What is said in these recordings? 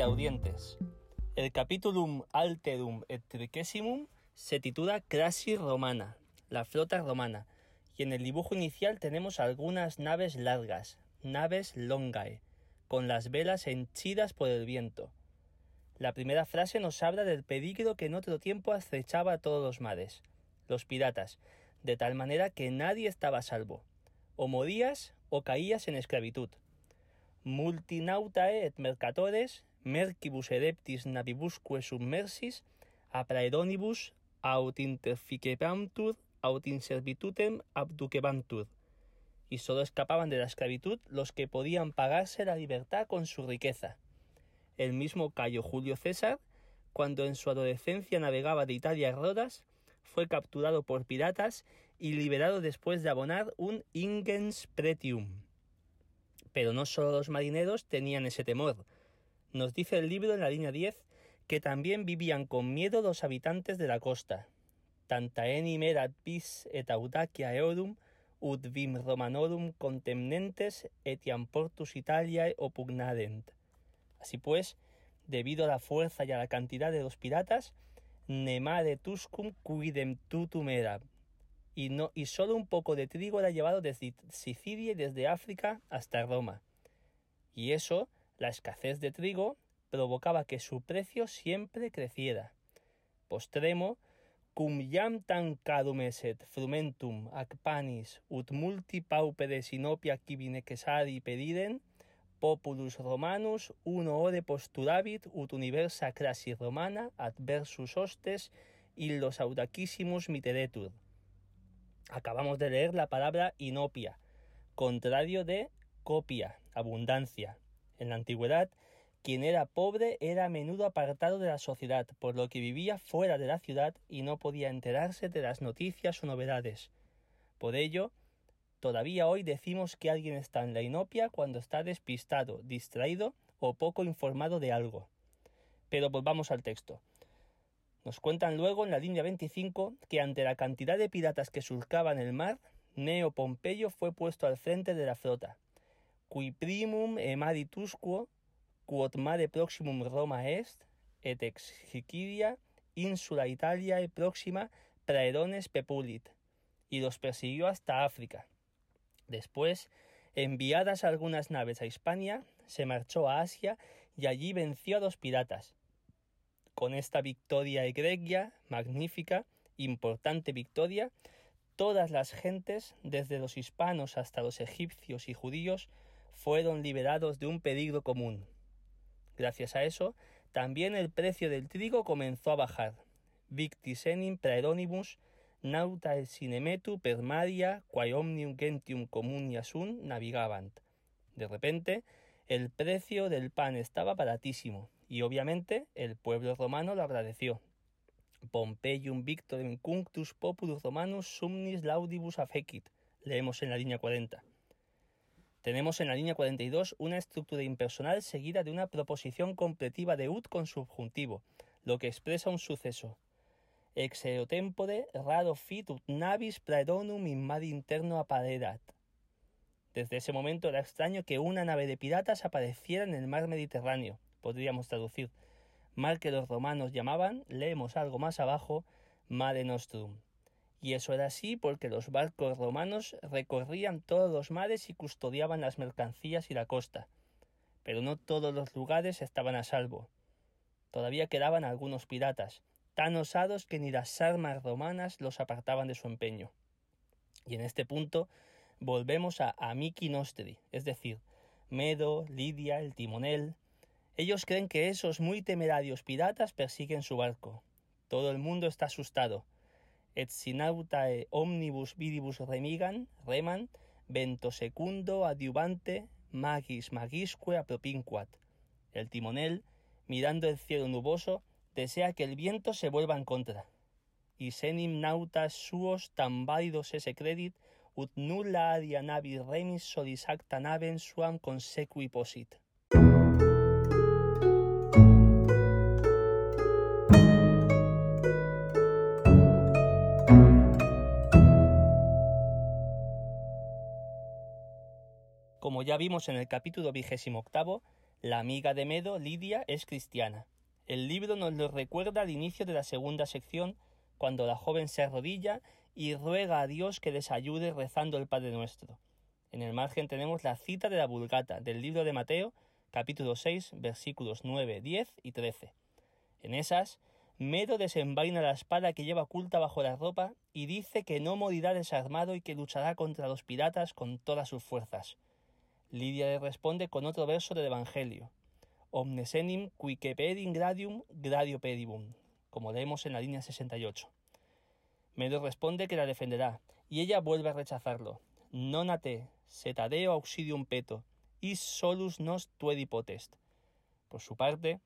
Audientes. El capitulum alterum et triquesimum se titula Crasi Romana, la flota romana, y en el dibujo inicial tenemos algunas naves largas, naves longae, con las velas henchidas por el viento. La primera frase nos habla del peligro que en otro tiempo acechaba a todos los mares, los piratas, de tal manera que nadie estaba a salvo. O morías o caías en esclavitud. Multinautae et mercatores, mercibus edeptis navibusque submersis, apraedonibus aut interficebantur aut in servitutem abducebantur. Y solo escapaban de la esclavitud los que podían pagarse la libertad con su riqueza. El mismo Cayo Julio César, cuando en su adolescencia navegaba de Italia a Rodas, fue capturado por piratas y liberado después de abonar un ingens pretium. Pero no solo los marineros tenían ese temor. Nos dice el libro en la línea 10 que también vivían con miedo los habitantes de la costa. Tanta enim erat bis et audacia eorum, ut vim romanorum contemnentes etiam portus Italiae opugnadent. Así pues, debido a la fuerza y a la cantidad de los piratas, nemade tuscum quidem tutum era. Y, no, y solo un poco de trigo era llevado desde Sicilia y desde África hasta Roma. Y eso, la escasez de trigo, provocaba que su precio siempre creciera. Postremo, cum iam tan cadum eset frumentum ac panis ut multi pauperes inopia cibine quesadi pediden, populus romanus uno ore posturavit ut universa crasi romana adversus hostes illos audacissimus miteretur. Acabamos de leer la palabra inopia, contrario de copia, abundancia. En la antigüedad, quien era pobre era a menudo apartado de la sociedad, por lo que vivía fuera de la ciudad y no podía enterarse de las noticias o novedades. Por ello, todavía hoy decimos que alguien está en la inopia cuando está despistado, distraído o poco informado de algo. Pero volvamos al texto. Nos cuentan luego en la línea 25 que ante la cantidad de piratas que surcaban el mar, Neo Pompeyo fue puesto al frente de la flota. Qui primum emaditusquo quod mare proximum Roma est, et ex Sicilia insula Italiae próxima praedones pepulit, y los persiguió hasta África. Después, enviadas algunas naves a Hispania, se marchó a Asia y allí venció a los piratas. Con esta victoria egregia, magnífica, importante victoria, todas las gentes, desde los hispanos hasta los egipcios y judíos, fueron liberados de un peligro común. Gracias a eso, también el precio del trigo comenzó a bajar. Victis enim praedonibus nauta el sinemetu per maria quae omnium gentium communia sunt navigabant. De repente, el precio del pan estaba baratísimo y obviamente el pueblo romano lo agradeció. Pompeium victorem cunctus populus romanus sumnis laudibus affecit. Leemos en la línea 40. Tenemos en la línea 42 una estructura impersonal seguida de una proposición completiva de ut con subjuntivo, lo que expresa un suceso. Ex eotempore raro fit ut navis praedonum in mare interno apparerat. Desde ese momento era extraño que una nave de piratas apareciera en el mar Mediterráneo, podríamos traducir, mar que los romanos llamaban, leemos algo más abajo, Mare Nostrum. Y eso era así porque los barcos romanos recorrían todos los mares y custodiaban las mercancías y la costa. Pero no todos los lugares estaban a salvo. Todavía quedaban algunos piratas, tan osados que ni las armas romanas los apartaban de su empeño. Y en este punto volvemos a Amici Nostri, es decir, Medo, Lidia, el timonel. Ellos creen que esos muy temerarios piratas persiguen su barco. Todo el mundo está asustado et sinautae omnibus vidibus remigan, reman, vento secundo adiuvante, magis magisque apropinquat. El timonel, mirando el cielo nuboso, desea que el viento se vuelva en contra. Y senim nautas suos tan válidos ese credit, ut nulla adia navi remis solis acta navem suam consequi posit. Como ya vimos en el capítulo vigésimo octavo, la amiga de Medo, Lidia, es cristiana. El libro nos lo recuerda al inicio de la segunda sección, cuando la joven se arrodilla y ruega a Dios que les ayude rezando el Padre Nuestro. En el margen tenemos la cita de la Vulgata del libro de Mateo, capítulo 6, versículos 9, 10 y 13. En esas, Medo desenvaina la espada que lleva oculta bajo la ropa y dice que no morirá desarmado y que luchará contra los piratas con todas sus fuerzas. Lidia le responde con otro verso del Evangelio. Omnes enim quique pedim gradium gradio pedibum, como leemos en la línea 68. Medo responde que la defenderá, y ella vuelve a rechazarlo. Nonate, setadeo auxilium peto, is solus nos tuedi potest. Por su parte,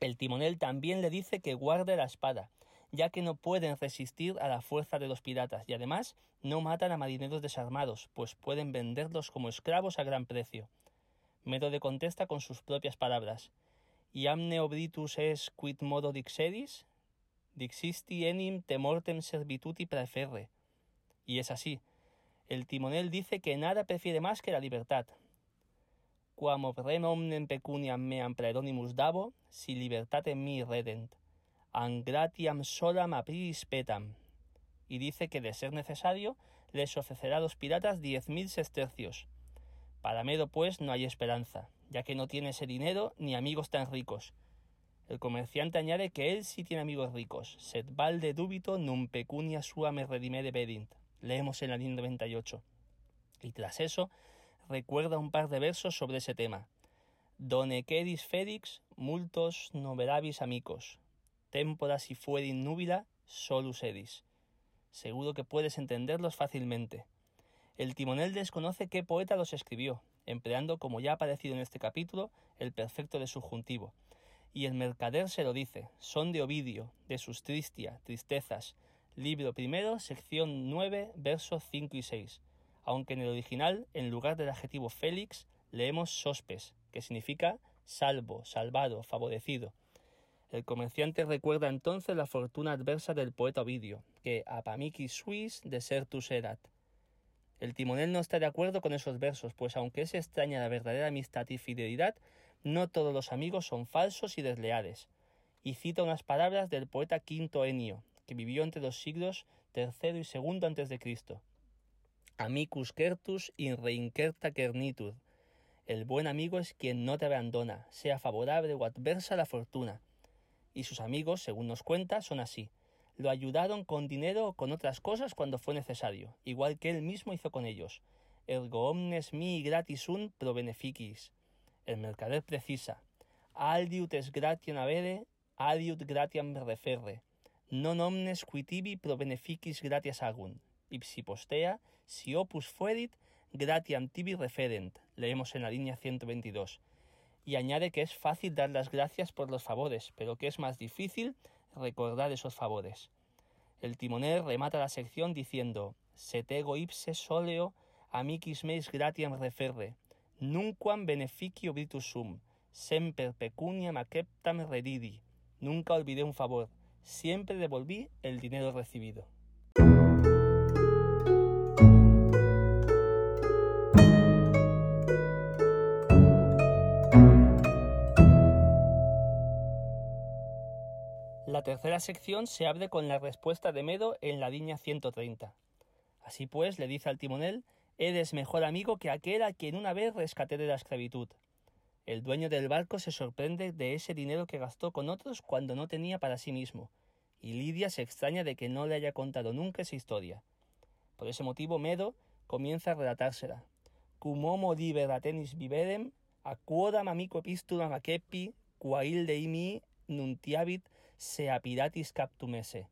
el timonel también le dice que guarde la espada, ya que no pueden resistir a la fuerza de los piratas, y además no matan a marineros desarmados, pues pueden venderlos como esclavos a gran precio. Medo le contesta con sus propias palabras. Iamne obritus es quid modo dixedis? Dixisti enim temortem servituti preferre. Y es así. El timonel dice que nada prefiere más que la libertad. Quam obrem omnem pecuniam meam praedonimus davo, si libertate mi redent. Angratiam solam apris petam. Y dice que de ser necesario, les ofrecerá a los piratas diez mil sestercios. Para Medo, pues, no hay esperanza, ya que no tiene ese dinero ni amigos tan ricos. El comerciante añade que él sí tiene amigos ricos. Sed valde dubito num pecunia sua me redimere vedint. Leemos en la línea 98. Y tras eso, recuerda un par de versos sobre ese tema. Done quedis felix multos noverabis amicos. Tempora si fuerin nubila solus edis. Seguro que puedes entenderlos fácilmente. El timonel desconoce qué poeta los escribió, empleando, como ya ha aparecido en este capítulo, el perfecto de subjuntivo. Y el mercader se lo dice, son de Ovidio, de sus tristia, tristezas, libro primero, sección 9, versos 5 y 6, aunque en el original, en lugar del adjetivo Félix, leemos sospes, que significa salvo, salvado, favorecido. El comerciante recuerda entonces la fortuna adversa del poeta Ovidio, que apamici suis desertus erat. El timonel no está de acuerdo con esos versos, pues aunque es extraña la verdadera amistad y fidelidad, no todos los amigos son falsos y desleales. Y cita unas palabras del poeta Quinto Enio, que vivió entre los siglos tercero y segundo antes de Cristo. Amicus certus in reincerta cernitud. El buen amigo es quien no te abandona, sea favorable o adversa la fortuna. Y sus amigos, según nos cuenta, son así. Lo ayudaron con dinero o con otras cosas cuando fue necesario, igual que él mismo hizo con ellos. Ergo omnes mi gratis sunt pro beneficis. El mercader precisa. Aldiut es gratiam avere, adiut gratiam referre. Non omnes quitibi pro beneficis gratias agunt. Ipsi postea, si opus fuerit, gratiam tibi referent. Leemos en la línea 122. Y añade que es fácil dar las gracias por los favores, pero que es más difícil recordar esos favores. El timonel remata la sección diciendo, Setego ipse soleo amicis meis gratiam referre, nunquam beneficio vitus sum, semper pecuniam acceptam redidi. Nunca olvidé un favor, siempre devolví el dinero recibido. Tercera sección se abre con la respuesta de Medo en la línea 130. Así pues, le dice al timonel, eres mejor amigo que aquel a quien una vez rescaté de la esclavitud. El dueño del barco se sorprende de ese dinero que gastó con otros cuando no tenía para sí mismo, y Lidia se extraña de que no le haya contado nunca esa historia. Por ese motivo Medo comienza a relatársela. Cum homo liberatenis viverem, aquodam amico epistulam acepi, quail de imi nuntiavit se apiratis captumese,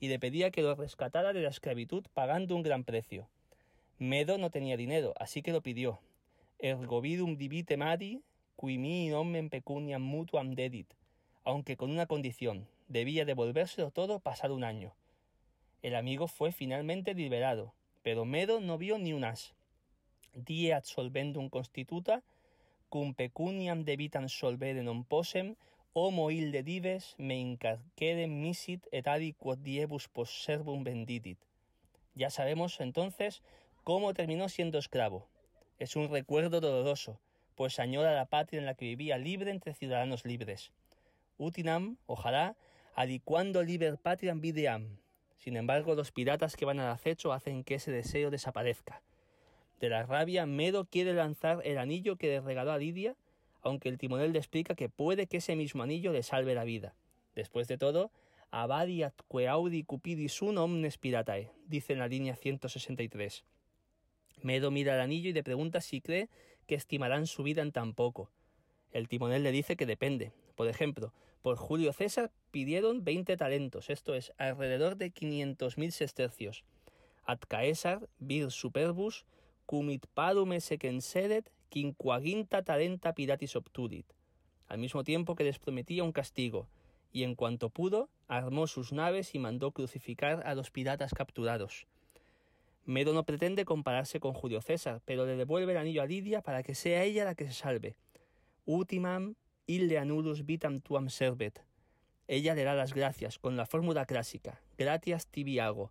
y le pedía que lo rescatara de la esclavitud pagando un gran precio. Medo no tenía dinero, así que lo pidió. Ergo vidum divite mari, qui mi nomen pecuniam mutuam dedit, aunque con una condición, debía devolvérselo todo pasado un año. El amigo fue finalmente liberado, pero Medo no vio ni un as. Die ad solvendum constituta, cum pecuniam debitam solvere non posem, homo ilde dives me incarquedem misit et adi quod diebus post servum venditit. Ya sabemos entonces cómo terminó siendo esclavo. Es un recuerdo doloroso, pues añora la patria en la que vivía libre entre ciudadanos libres. Utinam, ojalá, adicuando liber patriam videam. Sin embargo, los piratas que van al acecho hacen que ese deseo desaparezca. De la rabia, Medo quiere lanzar el anillo que le regaló a Lidia, aunque el timonel le explica que puede que ese mismo anillo le salve la vida. Después de todo, abadi atque audi cupidis un omnes piratae, dice en la línea 163. Medo mira el anillo y le pregunta si cree que estimarán su vida en tan poco. El timonel le dice que depende. Por ejemplo, por Julio César pidieron 20 talentos, esto es, alrededor de 500.000 sestercios. Ad Caesar vir superbus cumit padume secensedet quinquaginta talenta piratis obtudit. Al mismo tiempo que les prometía un castigo, y en cuanto pudo, armó sus naves y mandó crucificar a los piratas capturados. Medo no pretende compararse con Julio César, pero le devuelve el anillo a Lidia para que sea ella la que se salve. Ultimam ille anulus vitam tuam servet. Ella le da las gracias con la fórmula clásica, gratias tibiago,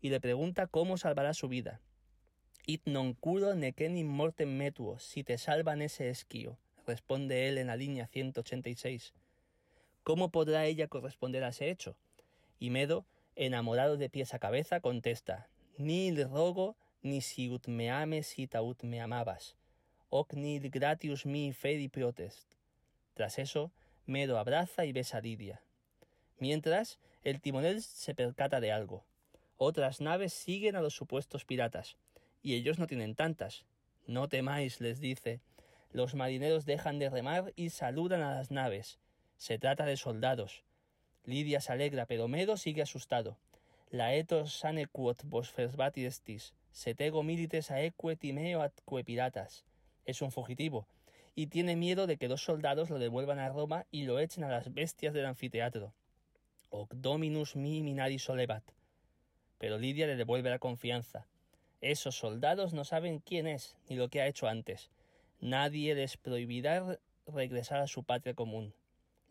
y le pregunta cómo salvará su vida. It non curo nequenim mortem metuo, si te salvan ese esquío, responde él en la línea 186. ¿Cómo podrá ella corresponder a ese hecho? Y Medo, enamorado de pies a cabeza, contesta, Nil rogo, ni si ut me ames ita ut me amabas, hoc nil gratius mi fedi protest. Tras eso, Medo abraza y besa a Lidia. Mientras, el timonel se percata de algo. Otras naves siguen a los supuestos piratas, y ellos no tienen tantas. No temáis, les dice. Los marineros dejan de remar y saludan a las naves. Se trata de soldados. Lidia se alegra, pero Medo sigue asustado. Laetos sane quod vos estis, setego milites aeque timeo atque piratas. Es un fugitivo, y tiene miedo de que dos soldados lo devuelvan a Roma y lo echen a las bestias del anfiteatro. Hoc dominus mi minari solevat. Pero Lidia le devuelve la confianza. Esos soldados no saben quién es ni lo que ha hecho antes. Nadie les prohibirá regresar a su patria común.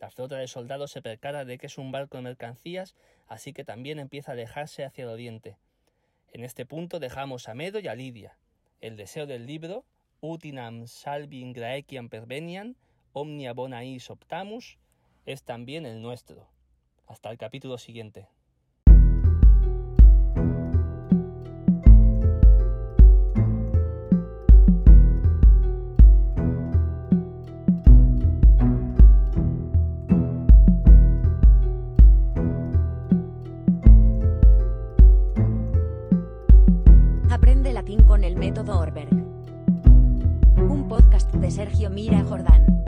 La flota de soldados se percata de que es un barco de mercancías, así que también empieza a alejarse hacia el oriente. En este punto dejamos a Medo y a Lidia. El deseo del libro, utinam salvin graeciam pervenian, omnia bonais optamus, es también el nuestro. Hasta el capítulo siguiente.